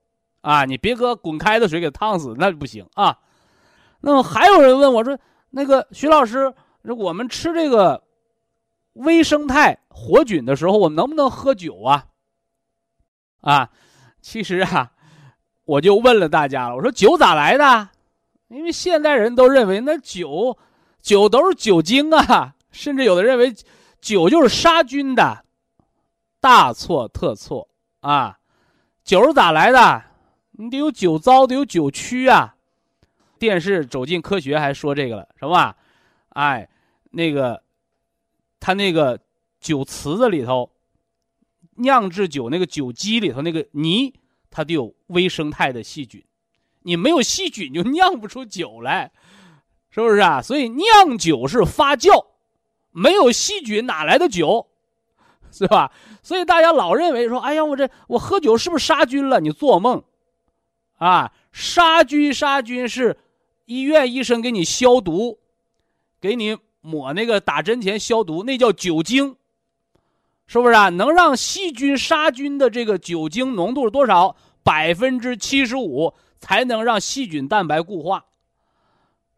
啊，你别搁滚开的水给烫死，那就不行啊。那么还有人问我说：“那个徐老师，我们吃这个微生态活菌的时候，我们能不能喝酒啊？”啊，其实啊，我就问了大家了，我说酒咋来的？因为现代人都认为那酒，酒都是酒精啊，甚至有的认为。酒就是杀菌的，大错特错啊！酒是咋来的？你得有酒糟，得有酒曲啊！电视走进科学还说这个了，是吧？哎，那个，他那个酒池子里头，酿制酒那个酒基里头那个泥，它得有微生态的细菌，你没有细菌就酿不出酒来，是不是啊？所以酿酒是发酵。没有细菌哪来的酒，是吧？所以大家老认为说：“哎呀，我这我喝酒是不是杀菌了？”你做梦，啊！杀菌杀菌是医院医生给你消毒，给你抹那个打针前消毒，那叫酒精，是不是啊？能让细菌杀菌的这个酒精浓度是多少？百分之七十五才能让细菌蛋白固化，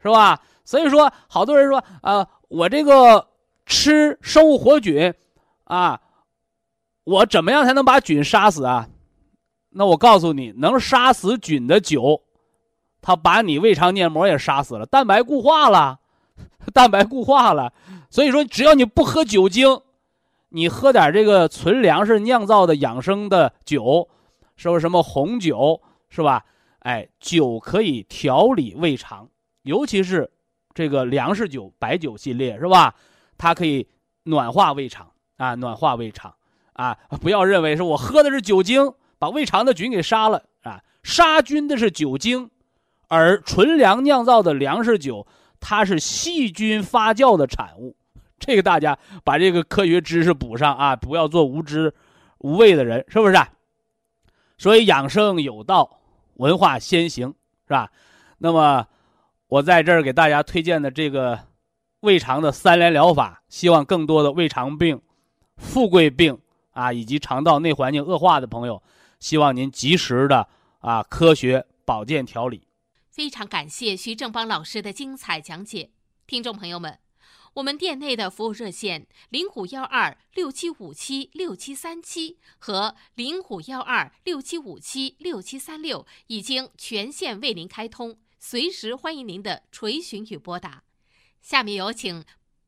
是吧？所以说，好多人说：“啊，我这个。”吃生物活菌，啊，我怎么样才能把菌杀死啊？那我告诉你，能杀死菌的酒，它把你胃肠黏膜也杀死了，蛋白固化了，蛋白固化了。所以说，只要你不喝酒精，你喝点这个纯粮食酿造的养生的酒，是不是什么红酒，是吧？哎，酒可以调理胃肠，尤其是这个粮食酒、白酒系列，是吧？它可以暖化胃肠啊，暖化胃肠啊！不要认为说我喝的是酒精，把胃肠的菌给杀了啊！杀菌的是酒精，而纯粮酿造的粮食酒，它是细菌发酵的产物。这个大家把这个科学知识补上啊！不要做无知无畏的人，是不是？所以养生有道，文化先行，是吧？那么我在这儿给大家推荐的这个。胃肠的三联疗法，希望更多的胃肠病、富贵病啊，以及肠道内环境恶化的朋友，希望您及时的啊科学保健调理。非常感谢徐正邦老师的精彩讲解，听众朋友们，我们店内的服务热线零五幺二六七五七六七三七和零五幺二六七五七六七三六已经全线为您开通，随时欢迎您的垂询与拨打。下面有请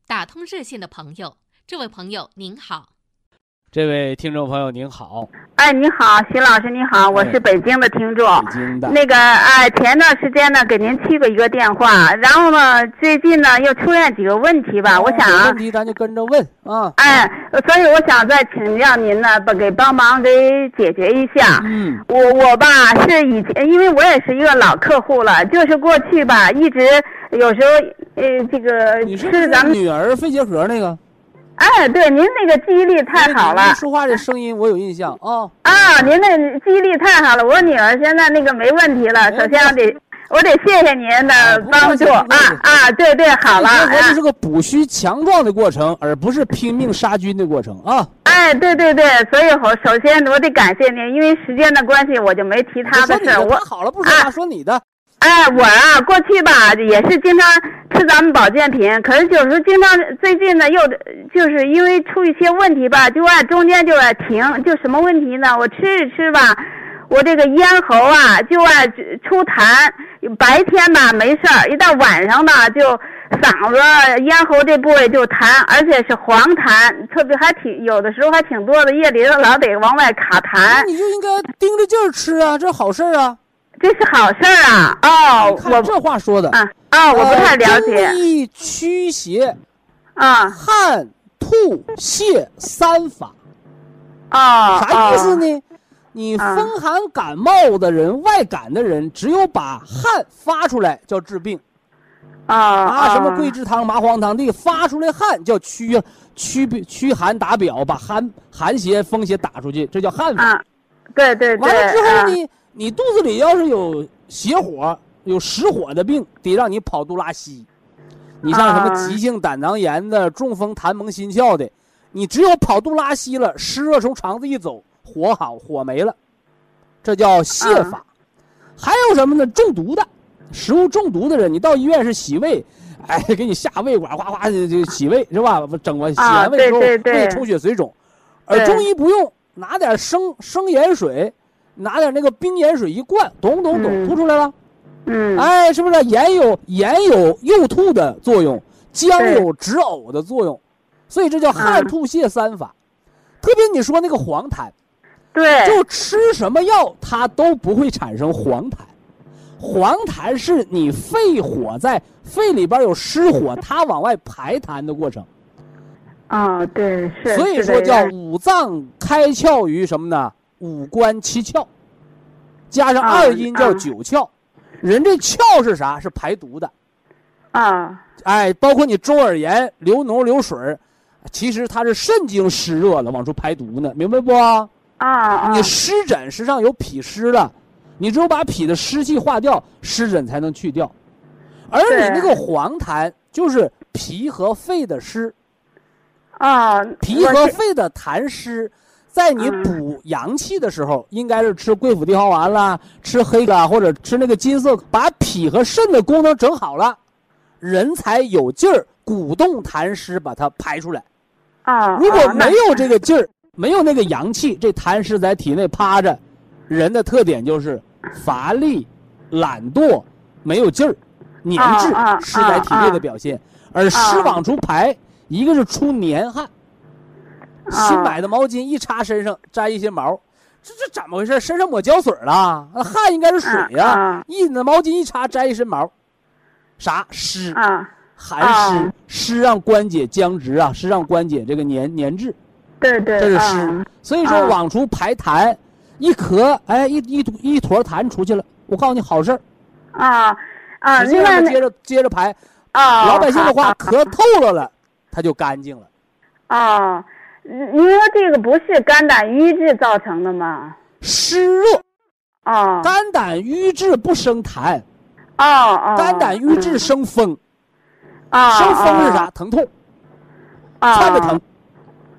打通热线的朋友，这位朋友您好。这位听众朋友您好，哎，你好，徐老师，你好，我是北京的听众。北京的。那个，哎，前段时间呢，给您去过一个电话，然后呢，最近呢又出现几个问题吧，我想。问题咱就跟着问啊。哎，所以我想再请教您呢，把给帮忙给解决一下。嗯。我我吧是以前，因为我也是一个老客户了，就是过去吧一直有时候呃这个你是咱们女儿肺结核那个。哎，对，您那个记忆力太好了。您说话的声音我有印象啊。啊，您那记忆力太好了，我女儿现在那个没问题了。首先我得，我得谢谢您的帮助啊啊！对对，好了。这是个补虚强壮的过程，而不是拼命杀菌的过程啊。哎，对对对，所以我首先我得感谢您，因为时间的关系，我就没提他的事。我好了，不说他说你的。哎，我啊，过去吧也是经常吃咱们保健品，可是有时候经常最近呢又就是因为出一些问题吧，就爱中间就爱停，就什么问题呢？我吃着吃吧，我这个咽喉啊就爱出痰，白天吧没事儿，一到晚上吧就嗓子咽喉这部位就痰，而且是黄痰，特别还挺有的时候还挺多的，夜里头老得往外卡痰。你就应该盯着劲儿吃啊，这好事儿啊。这是好事儿啊！哦，我这话说的啊啊，我不太了解。驱邪，啊，汗、吐、泻三法。啊，啥意思呢？你风寒感冒的人、外感的人，只有把汗发出来叫治病。啊啊，什么桂枝汤、麻黄汤，这个发出来汗叫驱驱驱寒打表，把寒寒邪、风邪打出去，这叫汗法。对对对。完了之后呢？你肚子里要是有邪火、有实火的病，得让你跑肚拉稀。你像什么急性胆囊炎的、中风痰蒙心窍的，你只有跑肚拉稀了，湿热从肠子一走，火好火没了，这叫泻法。还有什么呢？中毒的，食物中毒的人，你到医院是洗胃，哎，给你下胃管，哗哗就洗胃是吧？整完洗完胃之后，胃充血水肿，而中医不用，拿点生生盐水。拿点那个冰盐水一灌，咚咚咚，吐出来了。嗯，哎，是不是盐有盐有诱吐的作用，姜有止呕的作用，所以这叫汗吐泻三法。特别你说那个黄痰，对，就吃什么药它都不会产生黄痰。黄痰是你肺火在肺里边有湿火，它往外排痰的过程。啊，对，是。所以说叫五脏开窍于什么呢？五官七窍，加上二阴叫九窍，人这窍是啥？是排毒的。啊，哎，包括你中耳炎流脓流水其实它是肾经湿热了，往出排毒呢，明白不？啊啊！你湿疹实际上有脾湿了，你只有把脾的湿气化掉，湿疹才能去掉。而你那个黄痰就是脾和肺的湿。啊，脾和肺的痰湿。在你补阳气的时候，应该是吃桂附地黄丸啦，吃黑的或者吃那个金色，把脾和肾的功能整好了，人才有劲儿鼓动痰湿把它排出来。啊，如果没有这个劲儿，没有那个阳气，这痰湿在体内趴着，人的特点就是乏力、懒惰、没有劲儿、粘滞，湿在体内的表现。而湿往出排，一个是出黏汗。新买的毛巾一插身上沾一些毛，这这怎么回事？身上抹胶水了？那汗应该是水呀！一那毛巾一插沾一身毛，啥湿？寒湿，湿让关节僵直啊，湿让关节这个粘粘滞。对对，这是湿。所以说往出排痰，一咳，哎，一一一坨痰出去了。我告诉你好事儿。啊啊！另外接着接着排。啊。老百姓的话，咳透了了，它就干净了。啊。你说这个不是肝胆瘀滞造成的吗？湿热，哦，肝胆瘀滞不生痰，哦哦，肝胆瘀滞生风，啊，生风是啥？疼痛，啊，颤着疼，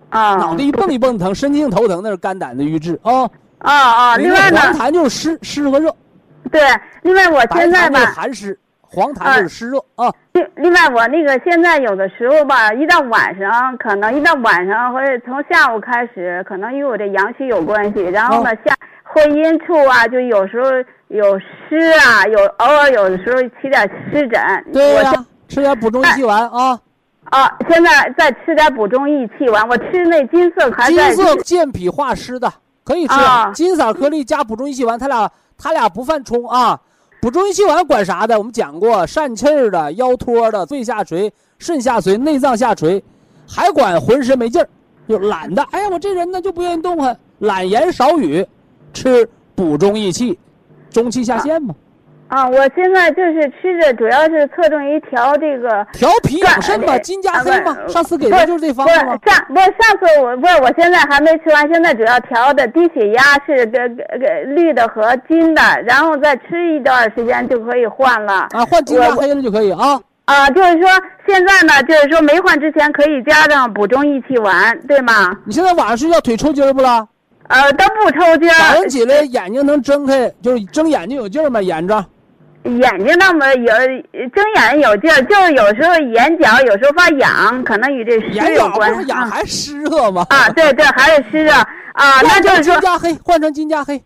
啊，脑袋一蹦一蹦疼，神经头疼那是肝胆的瘀滞啊，啊啊，另外呢，黄痰就是湿湿和热，对，另外我现在吧，寒湿。黄痰就是湿热啊。另另外，我那个现在有的时候吧，一到晚上，可能一到晚上或者从下午开始，可能与我这阳虚有关系。然后呢，下会阴处啊，就有时候有湿啊，有偶尔有的时候起点湿疹。对呀，吃点补中益气丸啊。啊，现在再吃点补中益气丸，我吃那金色还金在色健脾化湿的可以吃，啊金色颗粒加补中益气丸，它俩它俩不犯冲啊。补中益气丸管啥的？我们讲过，疝气儿的、腰托的、肺下垂、肾下垂、内脏下垂，还管浑身没劲儿，就懒的。哎呀，我这人呢就不愿意动弹，懒言少语，吃补中益气，中气下陷嘛，啊，我现在就是吃着，主要是侧重于调这个。调脾养肾嘛，对金加黑嘛。呃上次给的就是这方吗？上不是上次我不是我现在还没吃完，现在主要调的低血压是这个个绿的和金的，然后再吃一段时间就可以换了。啊，换金加我黑的就可以啊。啊，就是说现在呢，就是说没换之前可以加上补中益气丸，对吗？你现在晚上睡觉腿抽筋儿不啦？呃，都不抽筋儿早上，起来眼睛能睁开，就是睁眼睛有劲儿吗？眼着眼睛那么有睁眼有劲儿，就是有时候眼角有时候发痒，可能与这湿眼角不有关。是痒还湿热吗？啊，对对，还是湿热啊，那就是说，金加黑，换成金加黑。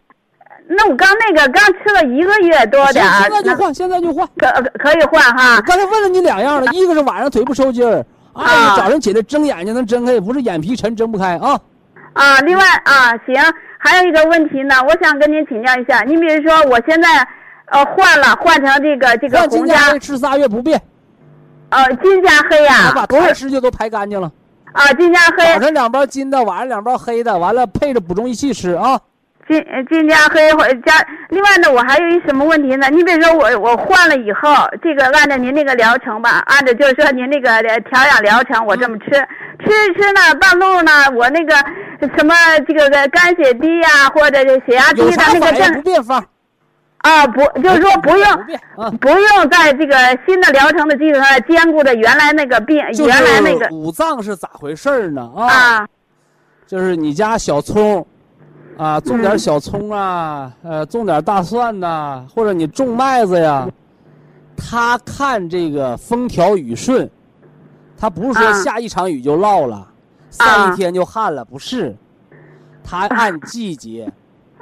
那我刚那个刚吃了一个月多行点儿，现在就换，现在就换。可可可以换哈。刚才问了你两样了，一个是晚上腿不抽筋儿，二啊是早上起来睁眼睛能睁开，不是眼皮沉睁不开啊。啊，另外啊，行，还有一个问题呢，我想跟您请教一下。你比如说，我现在呃换了，换成这个这个红加加黑吃仨月不变，呃金加黑呀、他把不是痰湿就都排干净了。啊金加黑早上两包金的，晚上两包黑的，完了配着补中益气吃啊。金呃金加黑或加。另外呢，我还有一什么问题呢？你比如说我我换了以后，这个按照您那个疗程吧，按照就是说您那个呃调养疗程，我这么吃，吃着吃呢，半路呢，我那个什么这个个肝血低呀、或者是血压低的那个反应不症变方？啊，不就是说不用不变啊。不用在这个新的疗程的基础上兼顾着原来那个病，原来那个五脏是咋回事儿呢？啊，啊就是你家小葱，啊，种点嗯小葱啊，呃，种点大蒜呐、或者你种麦子呀，他看这个风调雨顺，他不是说啊下一场雨就涝了，晒一天就旱了，不是，他按季节。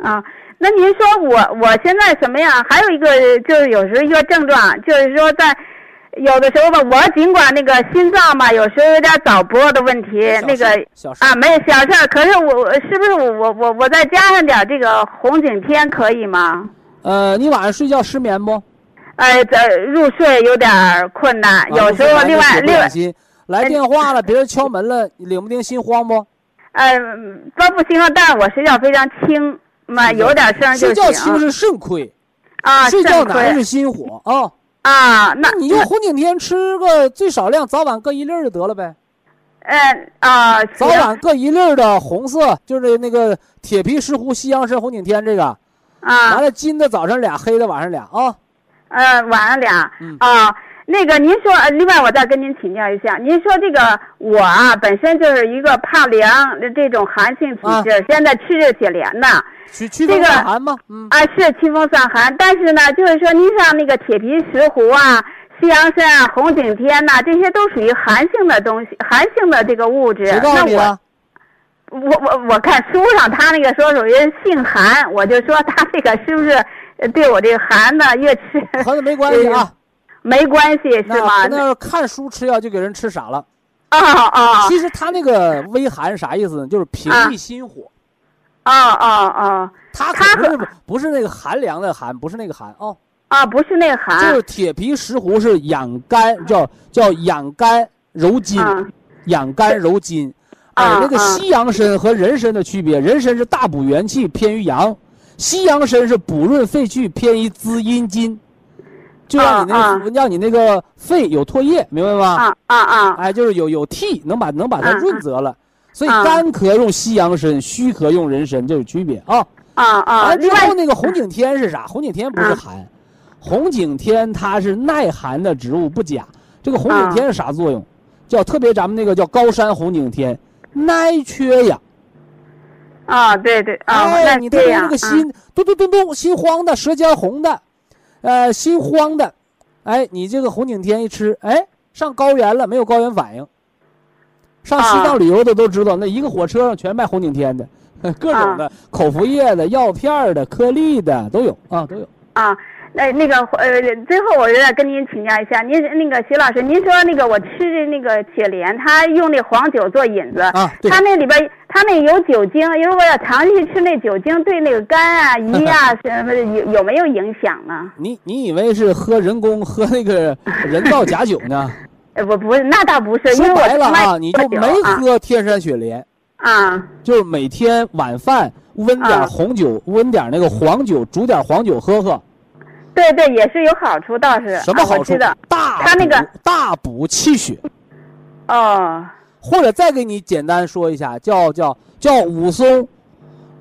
啊。那您说我我现在什么样？还有一个就是有时候一个症状，就是说在有的时候吧，我尽管那个心脏吧，有时候有点早搏的问题，那个啊没有小事儿，可是我我是不是我我我我再加上点这个红景天可以吗？呃，你晚上睡觉失眠不？呃，这入睡有点儿困难，啊有时候另外另外来电话了，别人敲门了，你领不丁心慌不？呃都不行，但是我睡觉非常轻嘛，有点声儿就睡觉轻行是肾亏，啊，睡觉难是心火啊。啊，那你用红景天吃个最少量，早晚各一粒儿就得了呗。嗯啊，早晚各一粒儿的红色，就是那个铁皮石斛、西洋参、红景天这个。啊完，了，金的早上俩，黑的晚上俩啊。呃，晚上俩嗯啊。那个，您说，呃另外我再跟您请教一下，您说这个我啊，本身就是一个怕凉的这种寒性体质，现在吃着些凉的驱驱风散寒吗？嗯，啊，是清风散寒，但是呢，就是说，您像那个铁皮石斛啊、西洋参啊、红景天呐、这些都属于寒性的东西，寒性的这个物质。谁告那我诉你的？我我我看书上他那个说属于性寒，我就说他这个是不是呃对我这个寒呢越吃 和那没关系啊。没关系是那吗？那看书吃药就给人吃傻了。啊啊其实他那个微寒啥意思呢？就是平啊抑心火。哦哦哦它它可不是不是那个寒凉的寒，不是那个寒哦。啊，不是那个寒就是铁皮石斛是养肝，叫叫养肝柔筋，啊养肝柔筋。哎，啊那个啊西洋参和人参的区别，人参是大补元气，偏于阳；西洋参是补润肺气，偏于滋阴筋。就让你那啊个让你那个肺有唾液，明白吗？啊啊啊哎，就是有有涕，能把能把它啊润泽了。所以啊干咳用西洋参，虚咳用人参，这有区别啊。啊啊！完之后那个红景天是啥？红景天不是啊寒，红景天它是耐寒的植物，不假。这个红啊景天是啥作用？叫特别咱们那个叫高山红景天，耐缺氧。啊，对对啊，哎，那你特别这样这个心咚咚咚咚，心慌的，舌尖红的，呃，心慌的，哎，你这个红景天一吃，哎，上高原了，没有高原反应。上西啊藏旅游的都知道，那一个火车上全卖红景天的，各种的口服液的、药片的、颗粒的都有啊，都有。啊。那，那个呃，最后我再跟您请教一下，您那个徐老师，您说那个我吃的那个雪莲，它用那黄酒做引子，啊对它那里边它那有酒精，如果要长期吃那酒精，对那个肝啊、胰啊什么有有没有影响呢？你你以为是喝人工喝那个人造假酒呢？呃，不不是，那倒不是，因为啊，你就没喝天山雪莲，啊就是每天晚饭温点啊红酒，温点那个黄酒，煮点黄酒喝喝，对对，也是有好处，倒是什么好处？大他那个补大补气血，哦或者再给你简单说一下，叫叫叫武松，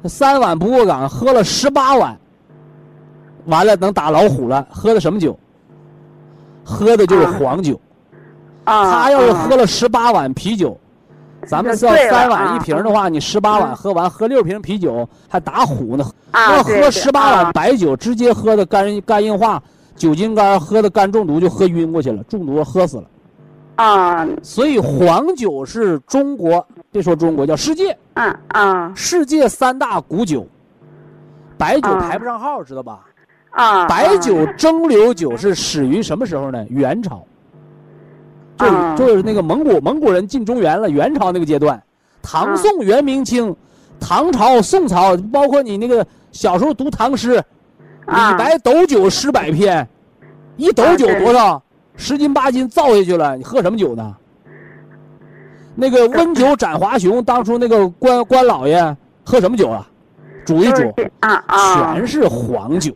三碗不过岗，喝了十八碗，完了能打老虎了，喝的什么酒？喝的就是啊黄酒。啊，他要是啊喝了十八碗啤酒，咱们是要三碗啊一瓶的话，你十八碗嗯喝完，喝六瓶啤酒还打虎呢。啊，要喝十八啊碗白酒，直接喝的肝肝硬化、酒精肝，喝的肝中毒就喝晕过去了，中毒喝死了。啊，所以黄酒是中国，别说中国，叫世界啊啊世界三大古酒，白酒啊排不上号，知道吧？啊，白酒蒸馏酒是始于什么时候呢？元朝，就就是那个蒙古蒙古人进中原了，元朝那个阶段，唐啊宋元明清，唐朝宋朝，包括你那个小时候读唐诗，啊李白斗酒诗百篇，一斗酒多少？十斤八斤造下去了，你喝什么酒呢？那个 温酒斩华雄，当初那个关关老爷喝什么酒啊？煮一煮，啊啊全是黄酒。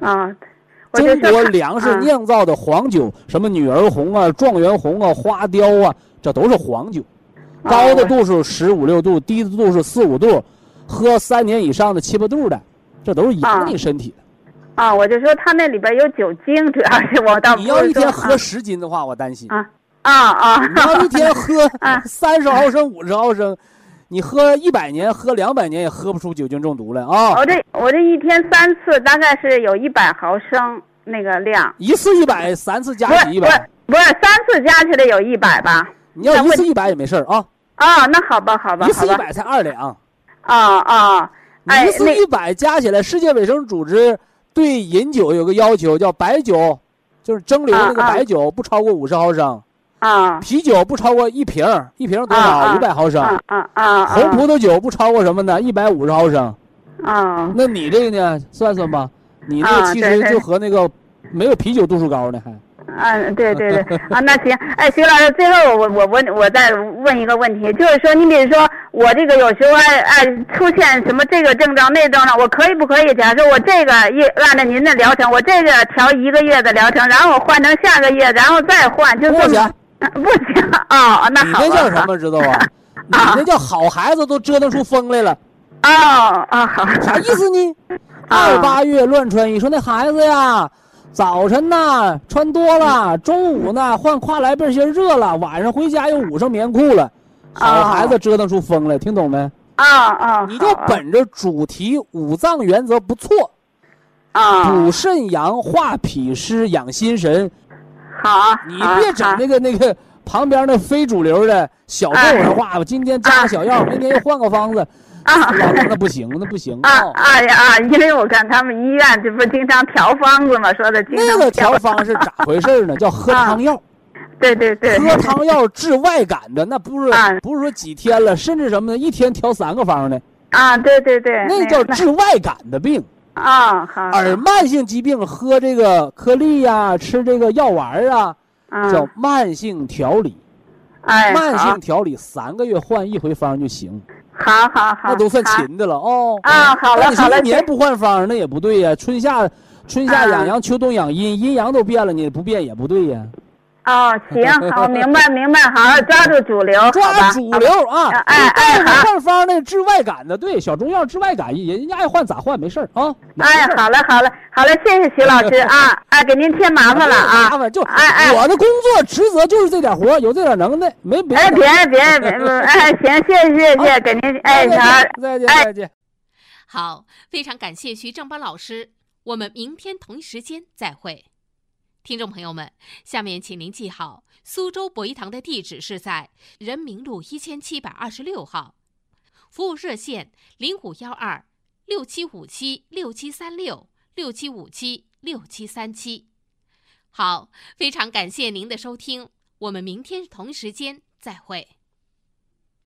啊，中国粮食啊酿造的黄酒，什么女儿红啊、状元红啊、花雕啊，这都是黄酒。啊高的度数十五六度，低的度数四五度，喝三年以上的七八度的，这都是养你身体的。啊，我就说它那里边有酒精，主要是我倒你要一天喝十斤的话，我担心。啊啊啊，你要一天喝啊三十毫升、五十毫升，你喝一百年、喝两百年也喝不出酒精中毒来啊！我这我这一天三次，大概是有一百毫升那个量，一次一百，三次加不是不是起一百，不是三次加起来有一百吧？你要一次一百也没事儿啊，啊，那好吧好吧，一次一百才二两。啊啊，哎一次一百加起来，世界卫生组织对饮酒有个要求，叫白酒，就是蒸馏那个白酒不超过五十毫升，啊啤酒不超过一瓶儿，一瓶儿多啊少？啊五百毫升。啊啊啊，红葡萄酒不超过什么呢？一百五十毫升。啊那你这个呢？算算吧，你这个其实就和那个没有啤酒度数高呢，还啊，对对对，啊，那行，哎，徐老师，最后我我问我再问一个问题，就是说，你比如说我这个有时候哎哎出现什么这个症状那症状，我可以不可以？假设我这个一按照您的疗程，我这个调一个月的疗程，然后我换成下个月，然后再换，就这么 不行，啊、那你好吧。那叫什么知道吧？你那叫好孩子都折腾出风来了，哦哦好。啥意思呢？啊二八月乱穿衣，说那孩子呀，早晨呐穿多了，中午呢换跨栏背心热了，晚上回家又捂上棉裤了。好啊孩子折腾出风来，听懂没？啊啊，你就本着主题五脏原则不错，啊补肾阳、化脾湿、养心神。好啊，你别整那个那个旁边那非主流的小动哎物话，我今天加个小药，明天又换个方子，啊老那那不行，那不行啊啊。啊呀啊！因为我看他们医院这不是经常调方子嘛，说的经常那个调方是咋 回事呢？叫喝汤药。对对对，喝汤药治外感的，那不是啊不是说几天了，甚至什么呢？一天调三个方呢，啊，对对对，那叫治外感的病。啊好，而慢性疾病喝这个颗粒呀、吃这个药丸啊，啊叫慢性调理。哎慢性调理三个月换一回方就行，好好好，那都算勤的了哦。啊好了那你说好了一年不换方，那也不对呀。春夏春夏啊养阳，秋冬养阴，阴阳都变了，你不变也不对呀。哦，行，好，明白明白，好好抓住主流，抓吧主流啊！哎哎你好换方那治外感的，对，小中药治外感，人家爱换咋换没事儿啊。哎，好嘞好嘞好嘞，谢谢徐老师啊，哎，给您添麻烦了啊，麻烦就哎哎我的工作职责就是这点活，有这点能耐，没别的哎，的。别别别，不哎，行，谢谢谢谢，给您哎再好见，再见，哎再见。好，非常感谢徐正邦老师，我们明天同一时间再会。听众朋友们，下面请您记好，苏州博医堂的地址是在人民路一千七百二十六号，服务热线零五幺二六七五七六七三六六七五七六七三七。好，非常感谢您的收听，我们明天同一时间再会。